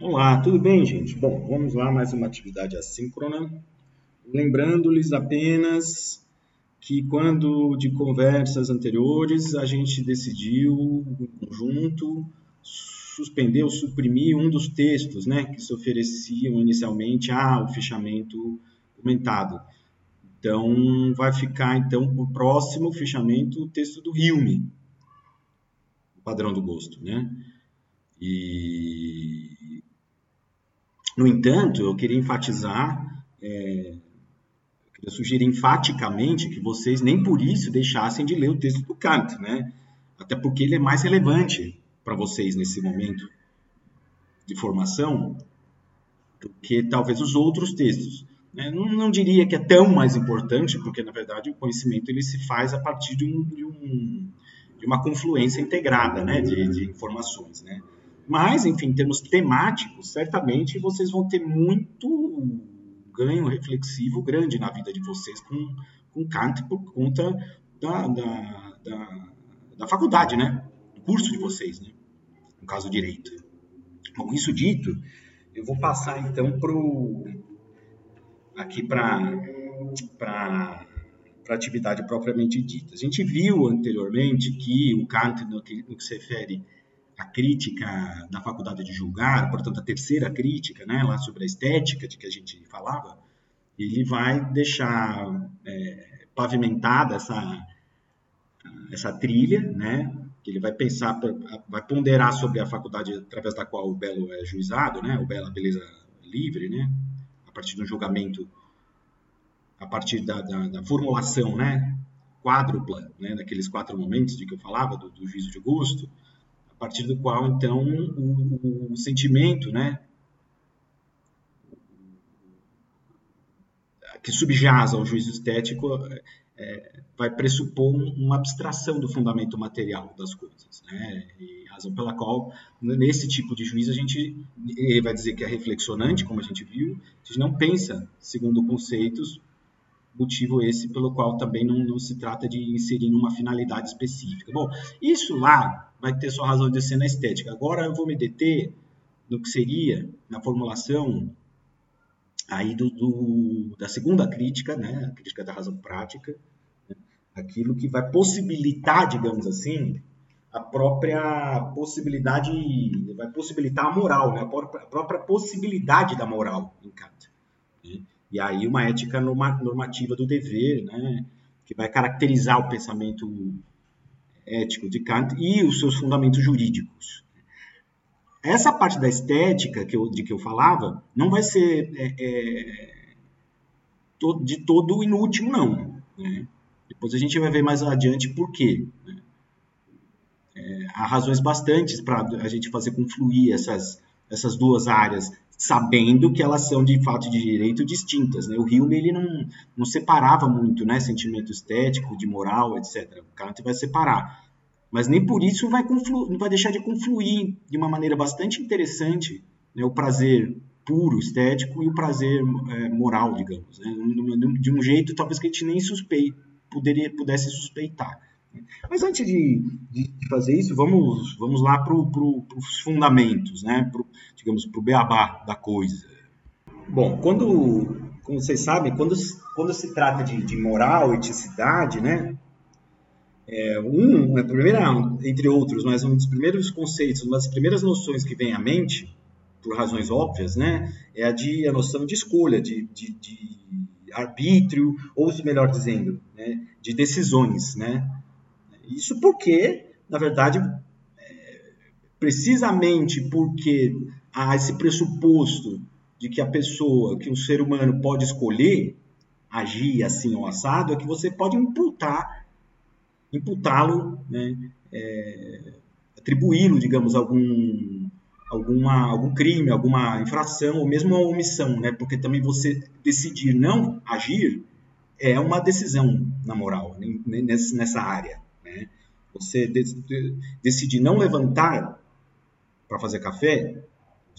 Olá, tudo bem, gente? Bom, vamos lá, mais uma atividade assíncrona. Lembrando-lhes apenas que quando de conversas anteriores a gente decidiu em conjunto suspender ou suprimir um dos textos, né, que se ofereciam inicialmente ao fichamento comentado. Então, vai ficar então para o próximo fichamento o texto do Hilme, o padrão do gosto, né? E no entanto, eu queria enfatizar, é, eu queria sugerir enfaticamente que vocês nem por isso deixassem de ler o texto do Kant, né? Até porque ele é mais relevante para vocês nesse momento de formação do que talvez os outros textos. Né? Não, não, diria que é tão mais importante, porque na verdade o conhecimento ele se faz a partir de, um, de, um, de uma confluência integrada né? de, de informações. Né? Mas, enfim, em termos temáticos, certamente vocês vão ter muito ganho reflexivo grande na vida de vocês com, com Kant por conta da, da, da, da faculdade, né? Do curso de vocês, né? No caso, direito. Bom, isso dito, eu vou passar então pro, aqui para a atividade propriamente dita. A gente viu anteriormente que o Kant, no que, no que se refere a crítica da faculdade de julgar, portanto, a terceira crítica, né, lá sobre a estética de que a gente falava, ele vai deixar é, pavimentada essa, essa trilha, né, que ele vai pensar, vai ponderar sobre a faculdade através da qual o belo é juizado, né, o belo, a beleza livre, né, a partir do julgamento, a partir da, da, da formulação, né, quádrupla, né, daqueles quatro momentos de que eu falava, do, do juízo de gosto, a partir do qual, então, o, o sentimento, né, que subjaz ao juízo estético é, vai pressupor uma abstração do fundamento material das coisas, né? E razão pela qual, nesse tipo de juízo, a gente ele vai dizer que é reflexionante, como a gente viu, a gente não pensa segundo conceitos, motivo esse pelo qual também não, não se trata de inserir uma finalidade específica. Bom, isso lá vai ter sua razão de ser na estética. Agora eu vou me deter no que seria, na formulação aí do, do da segunda crítica, né, a crítica da razão prática, né, aquilo que vai possibilitar, digamos assim, a própria possibilidade, vai possibilitar a moral, né, a, própria, possibilidade da moral em Kant. E aí uma ética normativa do dever, né, que vai caracterizar o pensamento ético de Kant e os seus fundamentos jurídicos. Essa parte da estética que eu, de que eu falava não vai ser é, é, de todo inútil, não. Né? Depois a gente vai ver mais adiante por quê. Né? É, há razões bastantes para a gente fazer confluir essas, essas duas áreas, sabendo que elas são de fato de direito distintas. Né? O Hume ele não, não separava muito né? sentimento estético, de moral, etc. O Kant vai separar. Mas nem por isso vai, conflu, vai deixar de confluir de uma maneira bastante interessante né? o prazer puro, estético, e o prazer é, moral, digamos. Né? De um jeito talvez que a gente nem suspeite, poderia, pudesse suspeitar. Mas antes de, de, fazer isso, vamos, vamos lá para pro, os fundamentos, né? Pro, digamos, para o beabá da coisa. Bom, quando, como vocês sabem, quando, quando se trata de, de moral, eticidade, né? É, um, a primeira, entre outros, mas um dos primeiros conceitos, uma das primeiras noções que vem à mente, por razões óbvias, né? É a, de, a noção de escolha, de, de, de arbítrio, ou melhor dizendo, né, de decisões, né? Isso porque, na verdade, é, precisamente porque há esse pressuposto de que a pessoa, que o ser humano pode escolher agir assim ou assado, é que você pode imputar, imputá-lo, né, é, atribuí-lo, digamos, algum alguma, algum crime, alguma infração ou mesmo uma omissão, né? Porque também você decidir não agir é uma decisão na moral, nessa área. Você decidir não levantar para fazer café,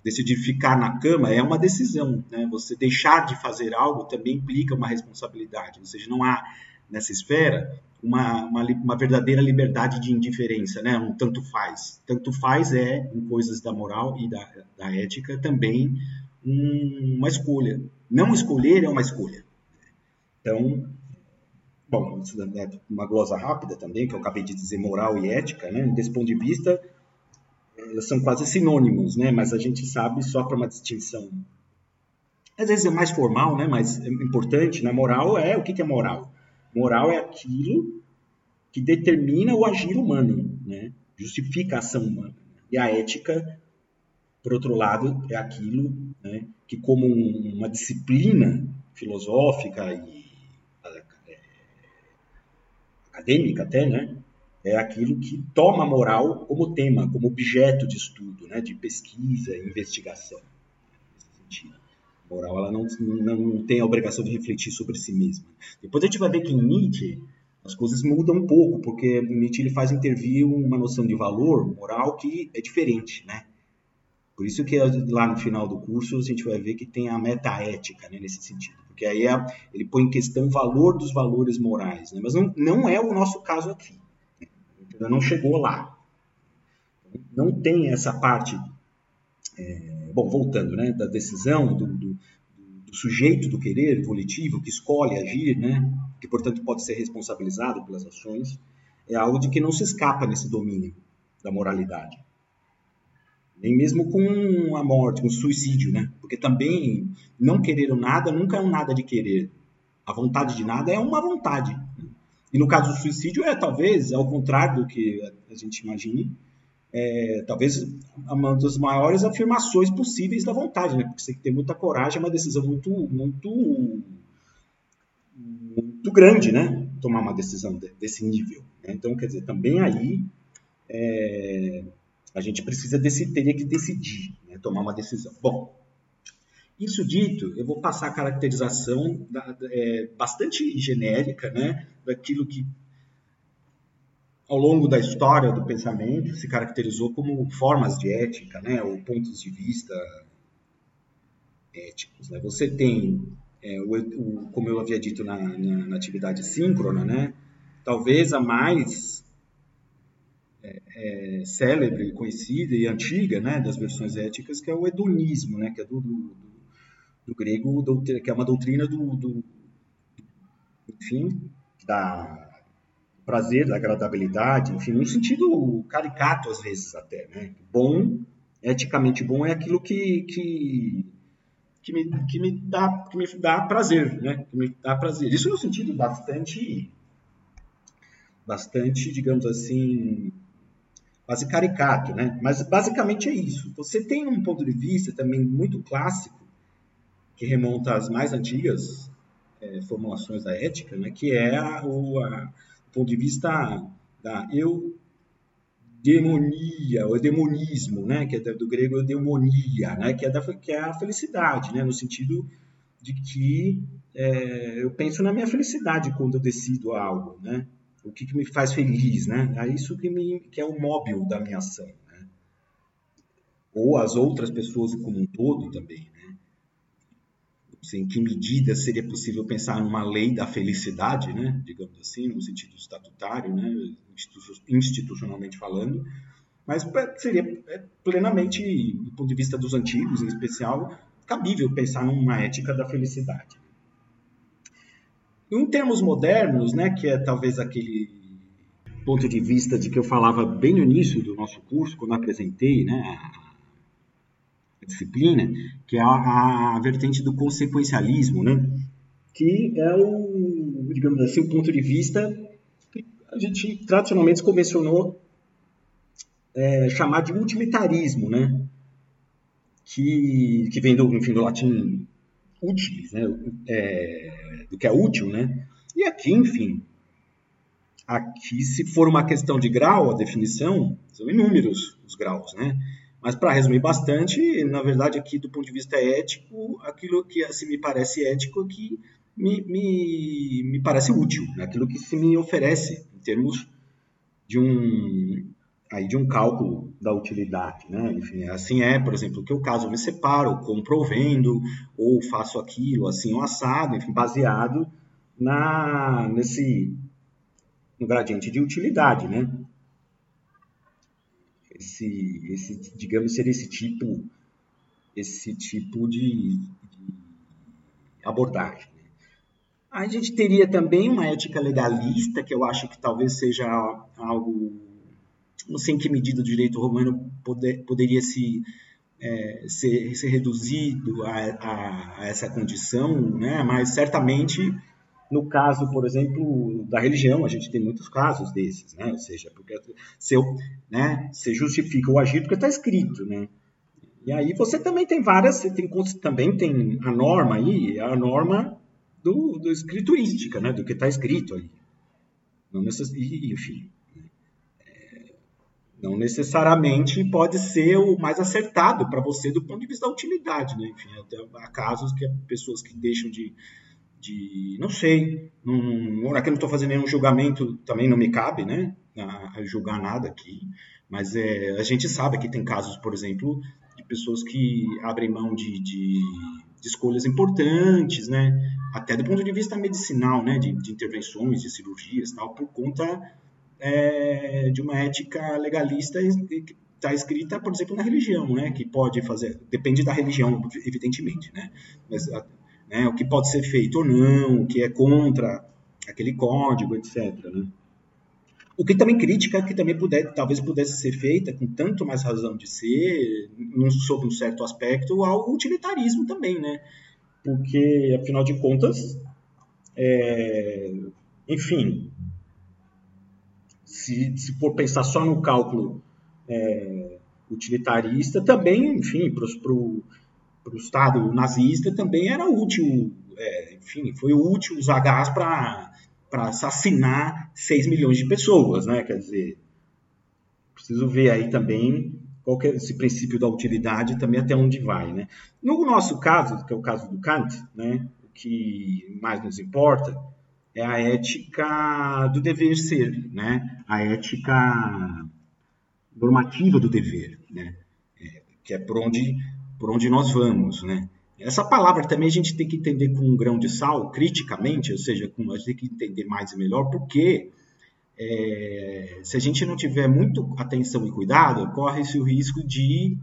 decidir ficar na cama é uma decisão. Né? Você deixar de fazer algo também implica uma responsabilidade. Ou seja, não há nessa esfera uma, uma, uma, verdadeira liberdade de indiferença, né? Um tanto faz. Tanto faz é, em coisas da moral e da, da ética, também um, uma escolha. Não escolher é uma escolha. Então, bom, é uma glosa rápida também, que eu acabei de dizer moral e ética, né? Desse ponto de vista, eh, são quase sinônimos, né? Mas a gente sabe só para uma distinção às vezes é mais formal, né, mas é importante, né? moral é o que é moral? Moral é aquilo que determina o agir humano, né? justifica a ação humana. E a ética, por outro lado, é aquilo né, que, como um, uma disciplina filosófica e é, acadêmica até, né, é aquilo que toma a moral como tema, como objeto de estudo, né, de pesquisa investigação. Nesse sentido moral ela não, não tem a obrigação de refletir sobre si mesma. Depois a gente vai ver que em Nietzsche as coisas mudam um pouco, porque Nietzsche ele faz intervir uma noção de valor moral que é diferente, né? Por isso que lá no final do curso a gente vai ver que tem a metaética, né, nesse sentido. Porque aí é, ele põe em questão o valor dos valores morais, né? Mas não, não é o nosso caso aqui. Ainda não chegou lá. Não tem essa parte é, bom, voltando, né, da decisão do, do, do, sujeito do querer volitivo que escolhe agir, né, que portanto pode ser responsabilizado pelas ações, é algo de que não se escapa nesse domínio da moralidade. Nem mesmo com a morte, com o suicídio, né? Porque também não querer nada nunca é um nada de querer. A vontade de nada é uma vontade. E no caso do suicídio é talvez ao contrário do que a gente imagine, é, talvez uma das maiores afirmações possíveis da vontade, né? Porque você tem que ter muita coragem, é uma decisão muito, muito, muito grande, né? Tomar uma decisão desse nível. Né? Então, quer dizer, também aí é, a gente precisa desse, teria que decidir, né? tomar uma decisão. Bom, isso dito, eu vou passar a caracterização da, é, bastante genérica, né? Daquilo que ao longo da história do pensamento, se caracterizou como formas de ética, né, ou pontos de vista éticos. Né? Você tem, é, o, o, como eu havia dito na, na, na, atividade síncrona, né, talvez a mais é, célebre, conhecida e antiga né, das versões éticas, que é o hedonismo, né, que é do, do, do grego, que é uma doutrina do, do enfim, da prazer, da agradabilidade, enfim, num sentido caricato às vezes até, né? Bom, eticamente bom é aquilo que, que, que, me, que, me, dá, que me dá prazer, né? Que me dá prazer. Isso no sentido bastante, bastante, digamos assim, quase caricato, né? Mas basicamente é isso. Você tem um ponto de vista também muito clássico, que remonta às mais antigas é, formulações da ética, né? Que é a, o, a ponto de vista da eudemonia, o demonismo, né, que é do grego eudemonia, né, que é, da, que é a felicidade, né, no sentido de que é, eu penso na minha felicidade quando eu decido algo, né, o que, que me faz feliz, né, é isso que, me, que é o móvel da minha ação, né, ou as outras pessoas como um todo também, né, em que medida seria possível pensar numa lei da felicidade, né, digamos assim, no sentido estatutário, né, institucionalmente falando, mas seria é, plenamente, do ponto de vista dos antigos, em especial, cabível pensar numa ética da felicidade. Em termos modernos, né, que é talvez aquele ponto de vista de que eu falava bem no início do nosso curso, quando apresentei né, disciplina, que é a, a vertente do consequencialismo, né? que é o, digamos assim, o ponto de vista que a gente tradicionalmente convencionou é, chamar de utilitarismo, né? que, que vem do, enfim, do latim utilis, né? É, do que é útil, né? E aqui, enfim, aqui se for uma questão de grau, a definição, são inúmeros os graus, né? Mas para resumir bastante, na verdade, aqui do ponto de vista ético, aquilo que assim, me parece ético que me, me, me parece útil, né? aquilo que se me oferece em termos de um aí de um cálculo da utilidade, né? Enfim, assim é, por exemplo, que o caso eu me separo, compro ou vendo, ou faço aquilo assim ou assado, enfim, baseado na, nesse, no gradiente de utilidade, né? Esse, esse, digamos, seria esse tipo, esse tipo de, de abordagem. Né? A gente teria também uma ética legalista, que eu acho que talvez seja algo, não sei em que medida o direito romano poder, poderia se é, ser, ser, reduzido a, a, a, essa condição, né? mas certamente no caso, por exemplo, da religião, a gente tem muitos casos desses, né? ou seja, porque se eu, né, você justifica o agir porque está escrito, né? E aí você também tem várias, você tem, também tem a norma aí, a norma do, do escriturística, né? do que está escrito aí. Não necess... Enfim, não necessariamente pode ser o mais acertado para você do ponto de vista da utilidade, né? Enfim, há casos que pessoas que deixam de, de não sei, não, aqui não estou fazendo nenhum julgamento, também não me cabe, né? A, a julgar nada aqui, mas é, a gente sabe que tem casos, por exemplo, de pessoas que abrem mão de, de, de escolhas importantes, né? Até do ponto de vista medicinal, né? De, de intervenções, de cirurgias, tal, por conta é, de uma ética legalista que está escrita, por exemplo, na religião, né? Que pode fazer, depende da religião, evidentemente, né? Mas né, o que pode ser feito ou não, o que é contra aquele código, etc. Né? O que também crítica que também puder, talvez pudesse ser feita com tanto mais razão de ser, sob um certo aspecto, ao utilitarismo também, né? Porque, afinal de contas, é, enfim, se, se for pensar só no cálculo é, utilitarista, também, enfim, para o Estado nazista também era útil, é, enfim, foi útil usar gás para assassinar 6 milhões de pessoas, né? Quer dizer, preciso ver aí também qual é esse princípio da utilidade também até onde vai, né? No nosso caso, que é o caso do Kant, né? O que mais nos importa é a ética do dever ser, né? A ética normativa do dever, né? É, que é por onde, por onde nós vamos, né? Essa palavra também a gente tem que entender com um grão de sal, criticamente, ou seja, com, a gente tem que entender mais e melhor, porque é, se a gente não tiver muito atenção e cuidado, corre-se o risco de,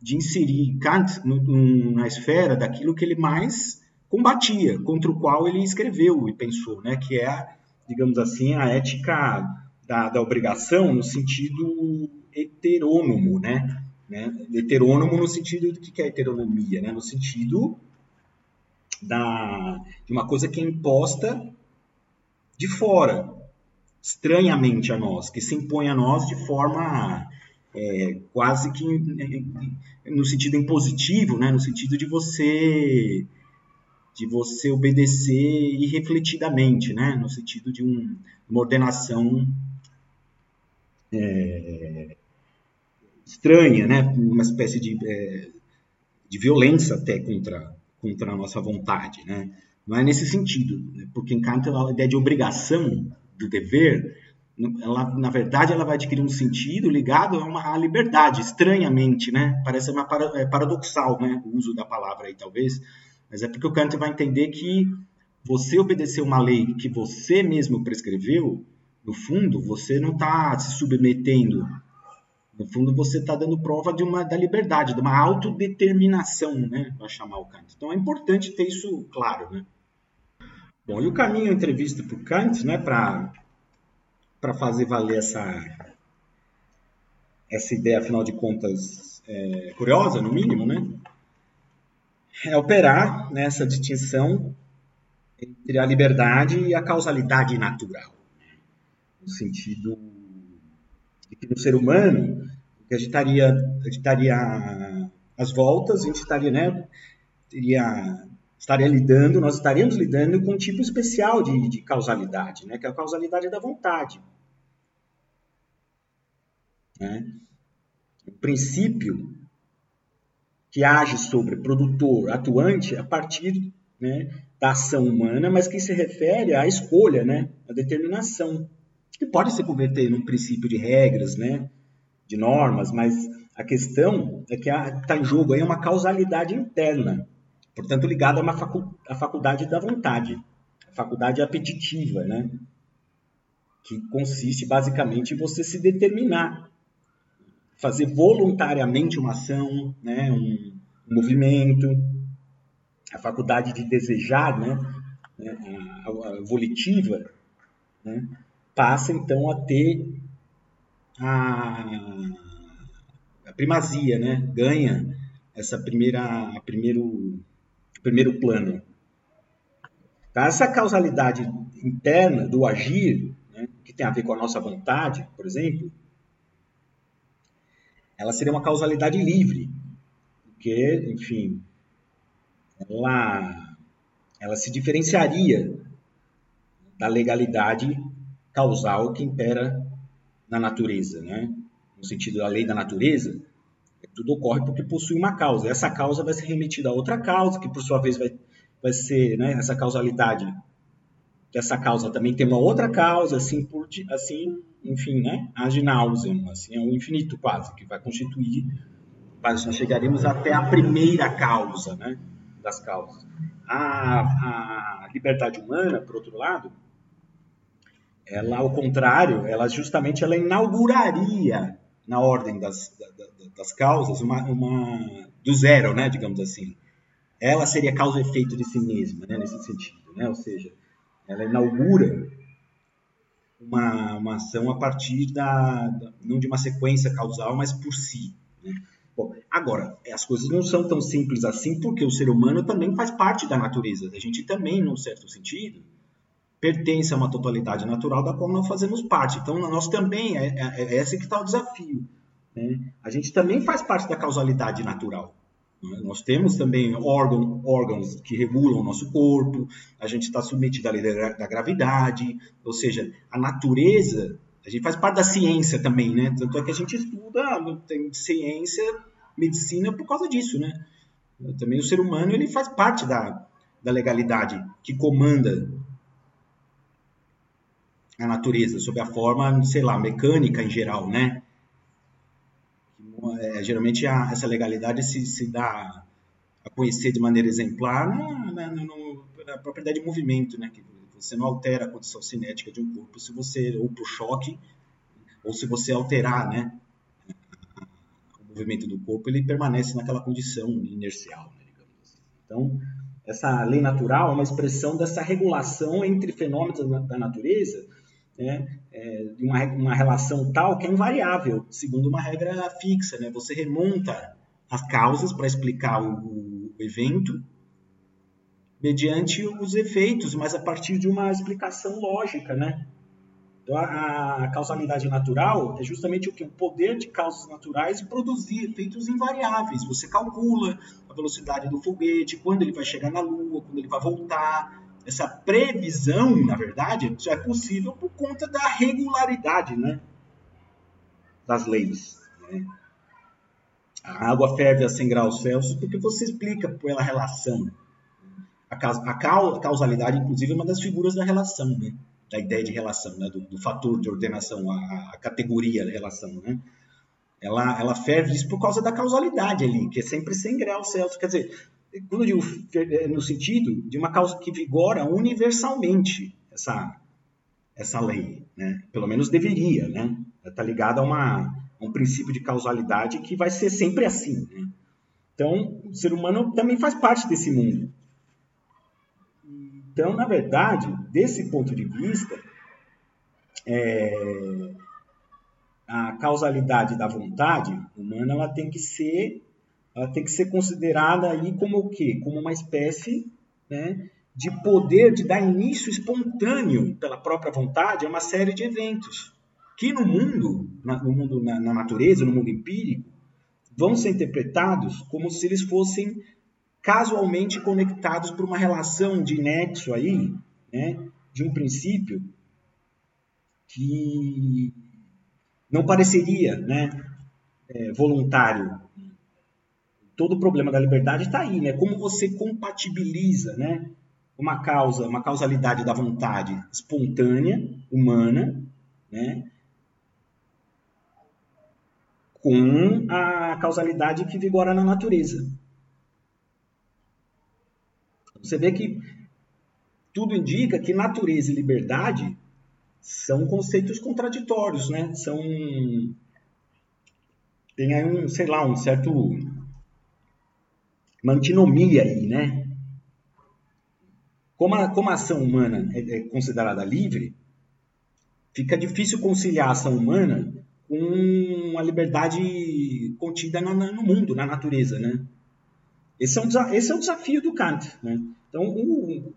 de inserir Kant no, no, na esfera daquilo que ele mais combatia, contra o qual ele escreveu e pensou, né, que é, digamos assim, a ética da, da obrigação no sentido heterônomo, né? né? Heterônomo no sentido do que é heteronomia, né? No sentido da, de uma coisa que é imposta de fora, estranhamente a nós, que se impõe a nós de forma é, quase que no sentido impositivo, né? No sentido de você de você obedecer irrefletidamente, né? no sentido de um, uma ordenação é, estranha, né? uma espécie de, é, de violência até contra, contra a nossa vontade. Né? Não é nesse sentido, né? porque em Kant a ideia de obrigação, do dever, ela, na verdade, ela vai adquirir um sentido ligado a uma a liberdade, estranhamente, né? Parece uma para, é paradoxal, né? O uso da palavra aí, talvez, mas é porque o Kant vai entender que você obedecer uma lei que você mesmo prescreveu, no fundo, você não está se submetendo. No fundo, você está dando prova de uma da liberdade, de uma autodeterminação, né? Para chamar o Kant. Então é importante ter isso claro, né? Bom, e o caminho entrevista para o Kant, né? Para fazer valer essa essa ideia, afinal de contas, é, curiosa, no mínimo, né? É operar nessa distinção entre a liberdade e a causalidade natural. No sentido de que no ser humano, que a gente estaria, estaria às voltas, a gente estaria, né, teria, estaria lidando, nós estaríamos lidando com um tipo especial de, de causalidade, né, que é a causalidade da vontade. Né? O princípio que age sobre produtor atuante a partir né, da ação humana, mas que se refere à escolha, né, à determinação, que pode se converter num princípio de regras, né, de normas, mas a questão é que está em jogo aí uma causalidade interna, portanto ligada a uma facu à faculdade da vontade, faculdade apetitiva, né? Que consiste basicamente em você se determinar, fazer voluntariamente uma ação, né? um, movimento, a faculdade de desejar, né? a, a volitiva, né? passa então a ter a, a primazia, né? ganha essa primeira, primeiro, primeiro plano. Tá? Essa causalidade interna do agir, né? que tem a ver com a nossa vontade, por exemplo, ela seria uma causalidade livre, porque, enfim, ela, ela se diferenciaria da legalidade causal que impera na natureza, né? No sentido da lei da natureza, tudo ocorre porque possui uma causa. Essa causa vai ser remetida a outra causa, que por sua vez vai, vai ser, né, essa causalidade dessa causa também tem uma outra causa, assim, por, assim enfim, né, ad nauseam, assim, é um infinito quase, que vai constituir, nós chegaremos até a primeira causa, né, das causas. A, a liberdade humana, por outro lado, ela, ao contrário, ela justamente ela inauguraria na ordem das, das causas uma, uma do zero, né, digamos assim. Ela seria causa e efeito de si mesma, né, nesse sentido, né? Ou seja, ela inaugura uma, uma ação a partir da, da não de uma sequência causal, mas por si. Né? Bom, agora, as coisas não são tão simples assim, porque o ser humano também faz parte da natureza. A gente também, num certo sentido, pertence a uma totalidade natural da qual não fazemos parte. Então, nós também, é, é, é esse que está o desafio. Né? A gente também faz parte da causalidade natural. Né? Nós temos também órgão, órgãos que regulam o nosso corpo, a gente está submetido à lei da, da gravidade, ou seja, a natureza, a gente faz parte da ciência também, né? Tanto é que a gente estuda, tem ciência, medicina por causa disso, né? Também o ser humano ele faz parte da, da legalidade que comanda a natureza, sob a forma, sei lá, mecânica em geral, né? É, geralmente a, essa legalidade se, se dá a conhecer de maneira exemplar na, na, na, propriedade de movimento, né? Que você não altera a condição cinética de um corpo se você ou por choque ou se você alterar, né? O movimento do corpo ele permanece naquela condição inercial, né, assim. Então essa lei natural é uma expressão dessa regulação entre fenômenos da natureza né, é, de uma, uma relação tal que é invariável, segundo uma regra fixa. Né? Você remonta as causas para explicar o, o evento mediante os efeitos, mas a partir de uma explicação lógica, né? Então, a, a, causalidade natural é justamente o que? O poder de causas naturais produzir efeitos invariáveis. Você calcula a velocidade do foguete, quando ele vai chegar na Lua, quando ele vai voltar, essa previsão, na verdade, só é possível por conta da regularidade né, das leis. Né? A água ferve a 100 graus Celsius porque você explica pela relação. A, causalidade, inclusive, é uma das figuras da relação, né? da ideia de relação, né? do, do fator de ordenação, a, a categoria da relação. Né? Ela, ela ferve isso por causa da causalidade ali, que é sempre 100 graus Celsius. Quer dizer, quando eu digo é, no sentido de uma causa que vigora universalmente essa, essa lei, né? Pelo menos deveria, né? Está ligada a, uma, um princípio de causalidade que vai ser sempre assim, né? Então, o ser humano também faz parte desse mundo. Então, na verdade, desse ponto de vista, é, a causalidade da vontade humana ela tem que ser ela tem que ser considerada aí como o quê? Como uma espécie né, de poder de dar início espontâneo pela própria vontade a uma série de eventos que no mundo, na, no mundo na, na natureza, no mundo empírico, vão ser interpretados como se eles fossem casualmente conectados por uma relação de nexo aí, né, de um princípio que não pareceria né, é, voluntário todo o problema da liberdade está aí, né? Como você compatibiliza, né? Uma causa, uma causalidade da vontade espontânea, humana, né? Com a causalidade que vigora na natureza. Você vê que tudo indica que natureza e liberdade são conceitos contraditórios, né? São tem aí um, sei lá, um certo uma antinomia aí, né? Como a, como a ação humana é, é considerada livre, fica difícil conciliar a ação humana com a liberdade contida no, mundo, na natureza, né? Esse é, um, esse é o desafio do Kant, né? Então, o,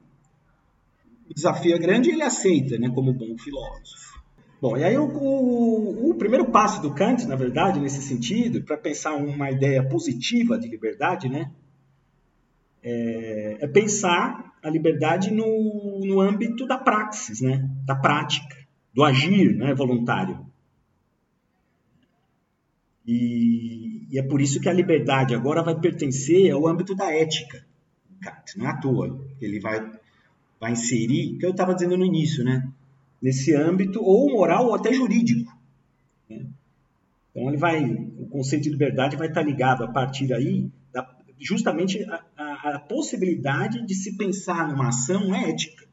o desafio é grande e ele aceita, né, como bom filósofo. Bom, e aí o, o, o primeiro passo do Kant, na verdade, nesse sentido, para pensar uma ideia positiva de liberdade, né, é, é pensar a liberdade no, no âmbito da praxis, né, da prática, do agir né, voluntário. E, e, é por isso que a liberdade agora vai pertencer ao âmbito da ética. Não é à toa. Ele vai vai inserir, que eu estava dizendo no início, né? Nesse âmbito, ou moral ou até jurídico. Né? Então, ele vai, o conceito de liberdade vai estar ligado a partir aí, da, justamente a, a, a, possibilidade de se pensar numa ação ética.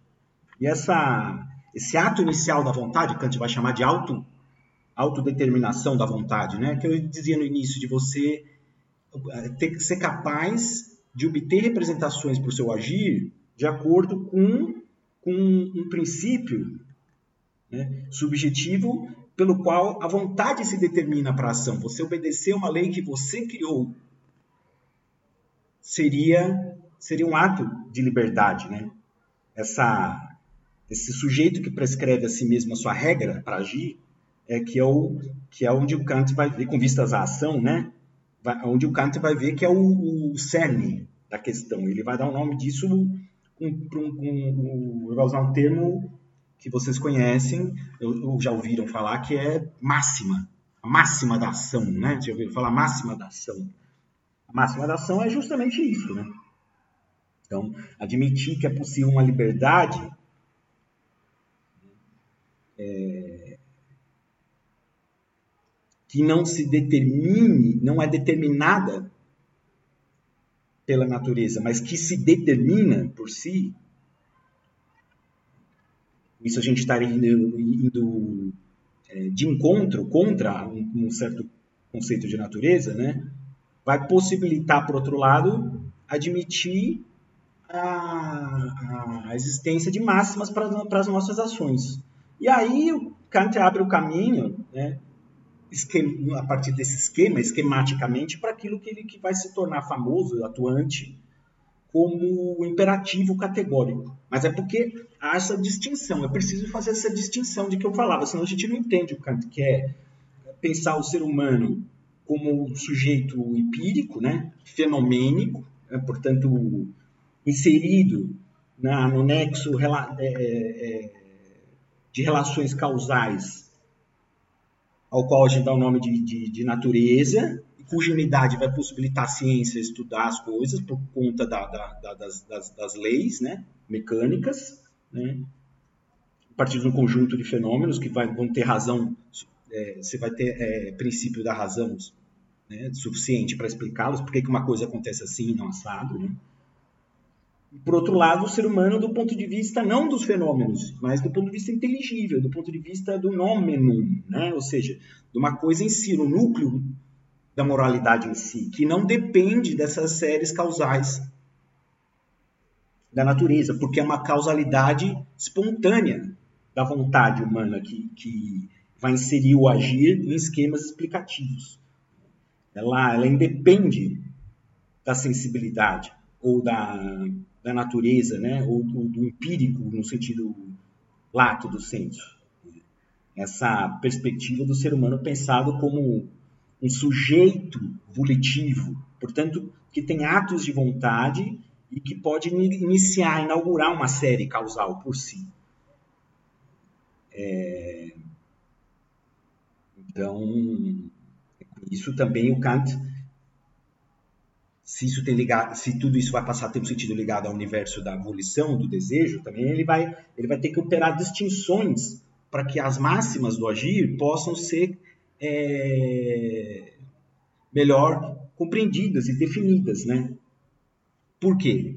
E essa, esse ato inicial da vontade, gente vai chamar de auto, autodeterminação da vontade, né? Que eu dizia no início, de você eh, ter, ser capaz de obter representações para o seu agir de acordo com, com um princípio né, subjetivo pelo qual a vontade se determina para a ação. Você obedecer uma lei que você criou seria seria um ato de liberdade, né? Essa esse sujeito que prescreve a si mesmo a sua regra para agir é que é o que é onde o Kant vai ver com vistas à ação, né? Vai, onde o Kant vai ver que é o, o cerne da questão. Ele vai dar o nome disso um, um, um, eu vou usar um termo que vocês conhecem, ou já ouviram falar, que é máxima. A máxima da ação, né? Já ouviram falar máxima da ação? A máxima da ação é justamente isso, né? Então, admitir que é possível uma liberdade é, que não se determine, não é determinada pela natureza, mas que se determina por si, isso a gente estaria indo, indo é, de encontro contra um, um, certo conceito de natureza, né? Vai possibilitar, por outro lado, admitir a, a existência de máximas para, as nossas ações. E aí Kant abre o caminho né, esquema, a partir desse esquema, esquematicamente, para aquilo que ele que vai se tornar famoso, atuante, como imperativo categórico. Mas é porque há essa distinção, é preciso fazer essa distinção de que eu falava, senão a gente não entende o Kant, que é pensar o ser humano como sujeito empírico, né, fenomênico, é, portanto, inserido na, no nexo é, é, de relações causais ao qual a gente dá o nome de, de, de natureza, cuja unidade vai possibilitar a ciência estudar as coisas por conta da, da, das, das, das, leis né, mecânicas, né, a partir de um conjunto de fenômenos que vai, vão ter razão, é, você vai ter é, princípio da razão né, suficiente para explicá-los, por que uma coisa acontece assim e não assado. Né? por outro lado, o ser humano do ponto de vista não dos fenômenos, mas do ponto de vista inteligível, do ponto de vista do nomenum, né? ou seja, de uma coisa em si, no núcleo da moralidade em si, que não depende dessas séries causais da natureza, porque é uma causalidade espontânea da vontade humana que, que vai inserir o agir em esquemas explicativos. Ela, ela independe da sensibilidade ou da da natureza, né? ou do, do empírico no sentido lato do senso. Essa perspectiva do ser humano pensado como um sujeito volitivo, portanto, que tem atos de vontade e que pode iniciar, inaugurar uma série causal por si. É... Então, isso também o Kant se isso tem ligado, se tudo isso vai passar a ter um sentido ligado ao universo da volição, do desejo, também ele vai, ele vai ter que operar distinções para que as máximas do agir possam ser é, melhor compreendidas e definidas, né? Por quê?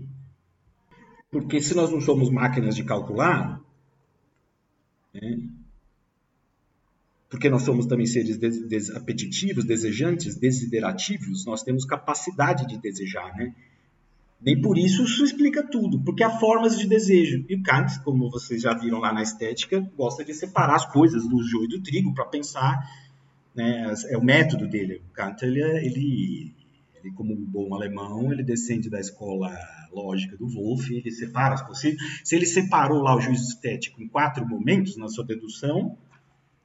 Porque se nós não somos máquinas de calcular, né, porque nós somos também seres des, des, apetitivos, desejantes, desiderativos, nós temos capacidade de desejar, né? Nem por isso isso explica tudo, porque há formas de desejo. E Kant, como vocês já viram lá na estética, gosta de separar as coisas do joio e do trigo para pensar, né? É o método dele. O Kant, ele, é, ele, ele, como um bom alemão, ele descende da escola lógica do Wolff, ele separa as coisas. Se ele separou lá o juízo estético em quatro momentos na sua dedução,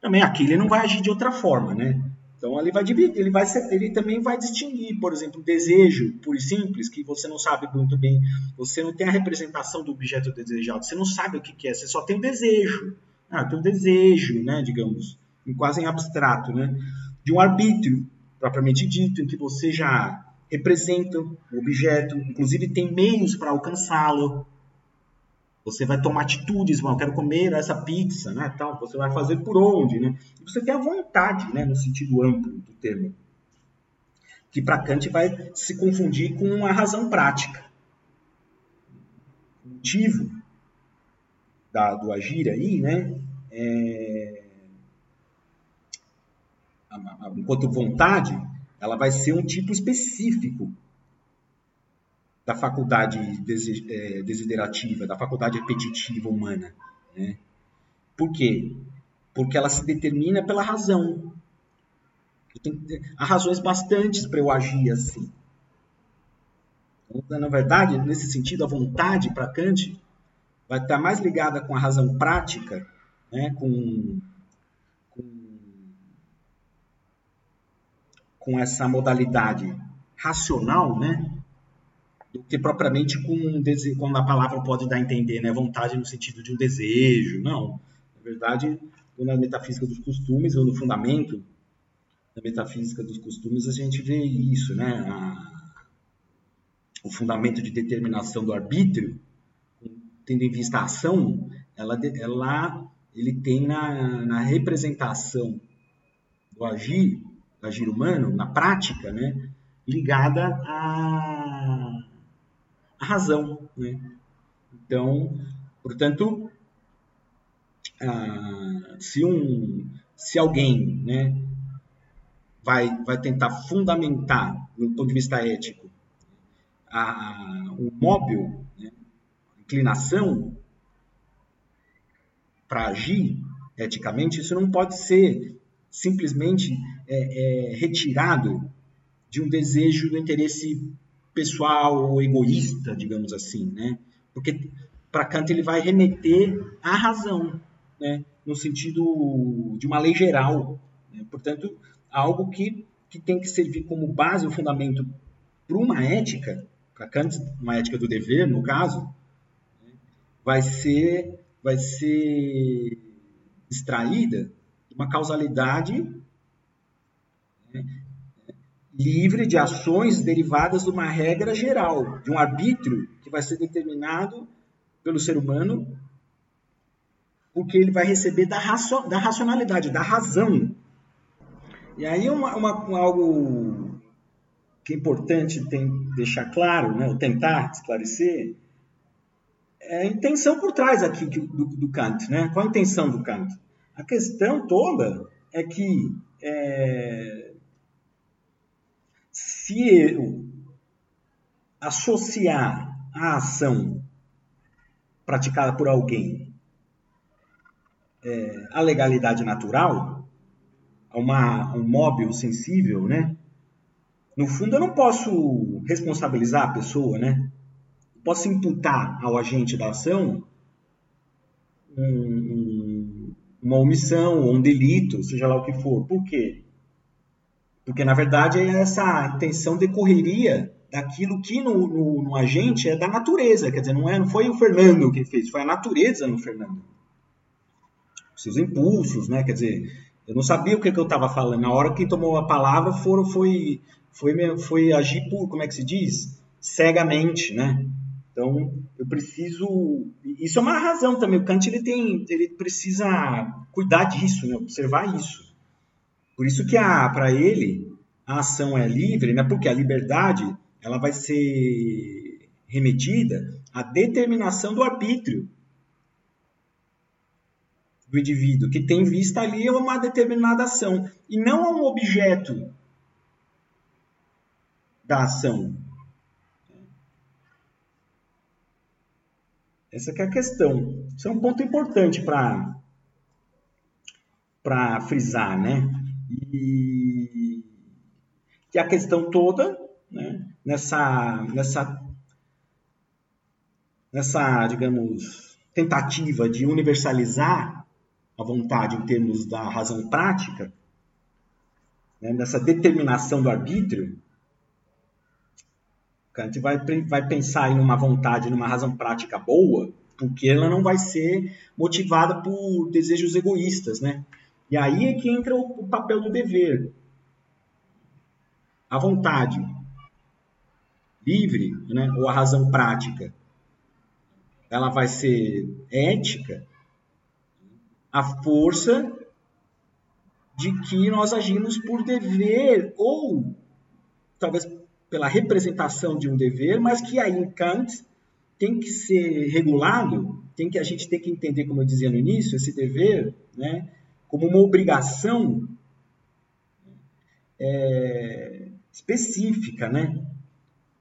também aqui ele não vai agir de outra forma, né? Então ele vai dividir, ele vai ele também vai distinguir, por exemplo, desejo puro e simples, que você não sabe muito bem, você não tem a representação do objeto desejado, você não sabe o que, é, você só tem o desejo. Ah, tem o desejo, né, digamos, quase em abstrato, né, de um arbítrio propriamente dito, em que você já representa o objeto, inclusive tem meios para alcançá-lo, você vai tomar atitudes, eu quero comer essa pizza, né, tal. Você vai fazer por onde, né? Você tem a vontade, né, no sentido amplo do termo. Que para Kant vai se confundir com a razão prática. O motivo da, do agir aí, né, é... enquanto vontade, ela vai ser um tipo específico da faculdade é, desiderativa, da faculdade repetitiva humana. Né? Por quê? Porque ela se determina pela razão. há razões bastantes para eu agir assim. Na verdade, nesse sentido, a vontade para Kant vai estar mais ligada com a razão prática, né? com, com, com essa modalidade racional, né? Do que propriamente com um quando a palavra pode dar a entender, né? Vontade no sentido de um desejo. Não. Na verdade, na metafísica dos costumes, ou no fundamento da metafísica dos costumes, a gente vê isso, né? A, o fundamento de determinação do arbítrio, tendo em vista a ação, ela, ela ele tem na, na representação do agir, do agir humano, na prática, né? ligada a razão. Né? Então, portanto, ah, se, um, se alguém né, vai, vai tentar fundamentar, do ponto de vista ético, a, o móvel, né, a inclinação para agir eticamente, isso não pode ser simplesmente é, é, retirado de um desejo do interesse pessoal egoísta, digamos assim, né? Porque para Kant ele vai remeter à razão, né? No sentido de uma lei geral, né? portanto, algo que que tem que servir como base, o fundamento para uma ética, para Kant, uma ética do dever, no caso, vai ser vai ser extraída de uma causalidade né? Livre de ações derivadas de uma regra geral, de um arbítrio que vai ser determinado pelo ser humano, porque ele vai receber da, racio, da racionalidade, da razão. E aí uma, uma, algo que é importante tem, deixar claro, né, ou tentar esclarecer, é a intenção por trás aqui do, do Kant. Né? Qual a intenção do Kant? A questão toda é que é, se eu associar a ação praticada por alguém é, à legalidade natural, a, um móvel sensível, né? No fundo, eu não posso responsabilizar a pessoa, né? Posso imputar ao agente da ação um, um, uma omissão ou um delito, seja lá o que for. Por quê? Porque, na verdade, essa intenção decorreria daquilo que no, no, no, agente é da natureza. Quer dizer, não, é, não foi o Fernando que fez, foi a natureza no Fernando. Seus impulsos, né? Quer dizer, eu não sabia o que, que eu estava falando. Na hora que tomou a palavra, foram, foi, foi, foi agir por, como é que se diz? Cegamente, né? Então, eu preciso. Isso é uma razão também. O Kant ele tem, ele precisa cuidar disso, né? observar isso. Por isso que para ele a ação é livre, né? Porque a liberdade ela vai ser remetida à determinação do arbítrio do indivíduo, que tem vista ali uma determinada ação, e não a um objeto da ação. Essa é a questão. Isso é um ponto importante para para frisar, né? E que a questão toda, né, nessa nessa nessa, digamos, tentativa de universalizar a vontade em termos da razão prática, né, nessa determinação do arbítrio, Kant vai, vai pensar em uma vontade, numa razão prática boa, porque ela não vai ser motivada por desejos egoístas, né? E aí é que entra o, papel do dever. A vontade livre, né, ou a razão prática, ela vai ser ética a força de que nós agimos por dever ou talvez pela representação de um dever, mas que aí em Kant tem que ser regulado, tem que a gente tem que entender, como eu dizia no início, esse dever, né, como uma obrigação é, específica, né?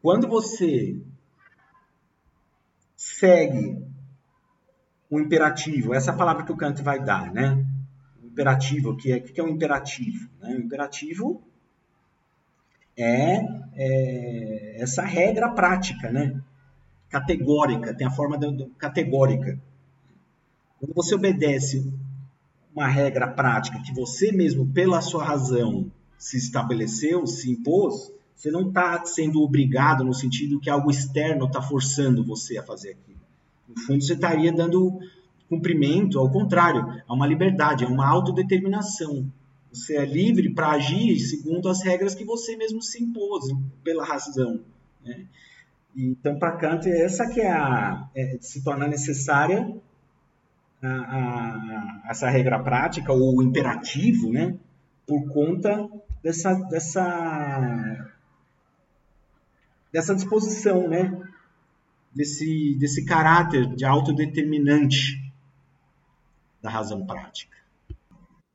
Quando você segue o imperativo, essa é palavra que o Kant vai dar, né? O imperativo, o que é, o que é um imperativo? Né? O imperativo é, é, essa regra prática, né? Categórica, tem a forma categórica. Quando você obedece uma regra prática que você mesmo, pela sua razão, se estabeleceu, se impôs, você não está sendo obrigado no sentido que algo externo está forçando você a fazer aquilo. No fundo, você estaria dando cumprimento, ao contrário, a uma liberdade, a uma autodeterminação. Você é livre para agir segundo as regras que você mesmo se impôs pela razão. Né? Então, para Kant, essa que é a é, se torna necessária a, a, essa regra prática ou imperativo, né? Por conta dessa dessa dessa disposição, né? Desse desse caráter de autodeterminante da razão prática.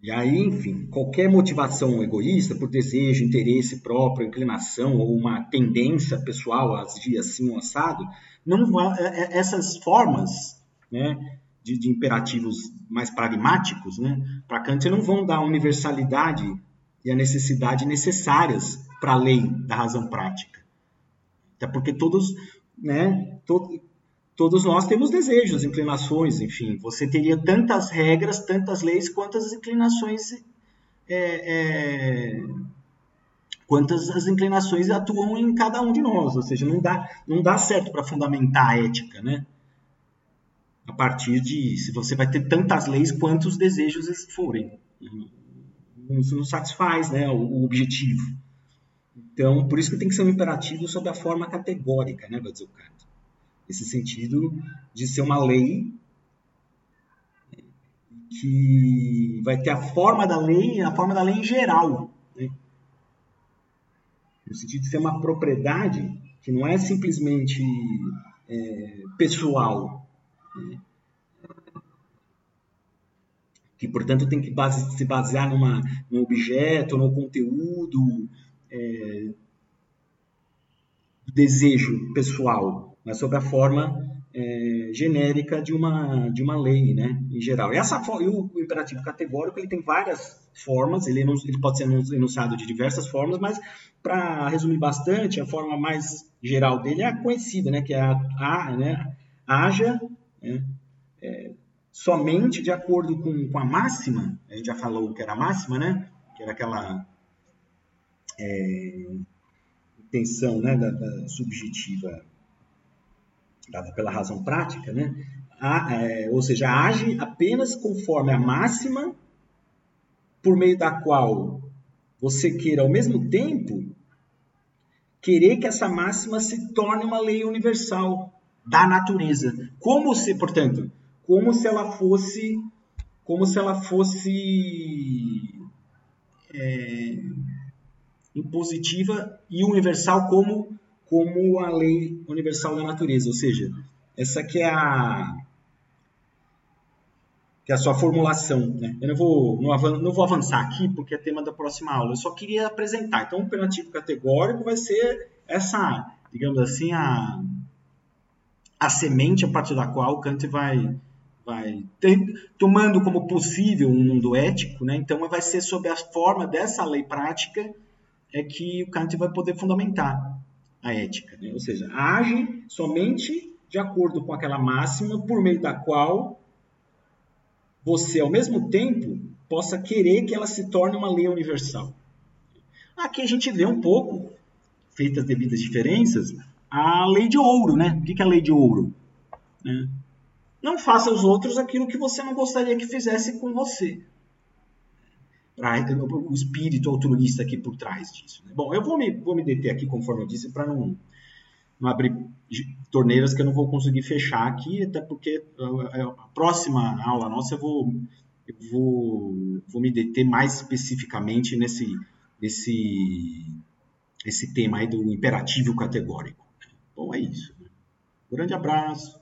E aí, enfim, qualquer motivação egoísta por desejo, interesse próprio, inclinação ou uma tendência pessoal a agir assim ou assado, não é, é, essas formas né, de, de imperativos mais pragmáticos, né, para Kant não vão dar a universalidade e a necessidade necessárias para a lei da razão prática. Até porque todos, né, todo, todos nós temos desejos, inclinações, enfim. Você teria tantas regras, tantas leis, quantas inclinações. É, é, quantas as inclinações atuam em cada um de nós, ou seja, não dá, não dá certo para fundamentar a ética, né? A partir de se você vai ter tantas leis quantos desejos forem, isso não satisfaz, né, o, objetivo. Então, por isso que tem que ser um imperativo sob a forma categórica, né, vai dizer o Kant esse sentido de ser uma lei que vai ter a forma da lei, a forma da lei em geral, né? no sentido de ser uma propriedade que não é simplesmente é, pessoal? Que portanto tem que base, se basear numa, num objeto, no conteúdo, é, desejo pessoal, mas sob a forma é, genérica de uma, de uma lei, né, em geral. E, essa, e o, o imperativo categórico ele tem várias formas, ele, ele pode ser enunciado de diversas formas, mas para resumir bastante, a forma mais geral dele é a conhecida, né, que é a, a né, haja né, é, somente de acordo com, com a máxima, a gente já falou que era a máxima, né, que era aquela é, intenção né, da, da subjetiva dada pela razão prática, né? A, é, ou seja, age apenas conforme a máxima por meio da qual você queira ao mesmo tempo querer que essa máxima se torne uma lei universal da natureza, como se, portanto, como se ela fosse, como se ela fosse é, impositiva e universal como como a lei universal da natureza, ou seja, essa que é a que é a sua formulação. Né? Eu não vou, não, vou avançar aqui porque é tema da próxima aula. Eu só queria apresentar. Então, o imperativo categórico vai ser essa, digamos assim, a, a semente a partir da qual Kant vai, vai tomando como possível um mundo ético. Né? Então, vai ser sob a forma dessa lei prática é que o Kant vai poder fundamentar a ética. Né? Ou seja, age somente de acordo com aquela máxima por meio da qual você, ao mesmo tempo, possa querer que ela se torne uma lei universal. Aqui a gente vê um pouco, feitas devidas diferenças, a lei de ouro, né? O que é a lei de ouro? Né? Não faça aos outros aquilo que você não gostaria que fizesse com você. O espírito altruísta aqui por trás disso. Né? Bom, eu vou me, vou me deter aqui, conforme eu disse, para não não abrir torneiras que eu não vou conseguir fechar aqui, até porque a próxima aula nossa eu vou, eu vou, vou me deter mais especificamente nesse, nesse esse tema aí do imperativo categórico. Bom, é isso. Grande abraço.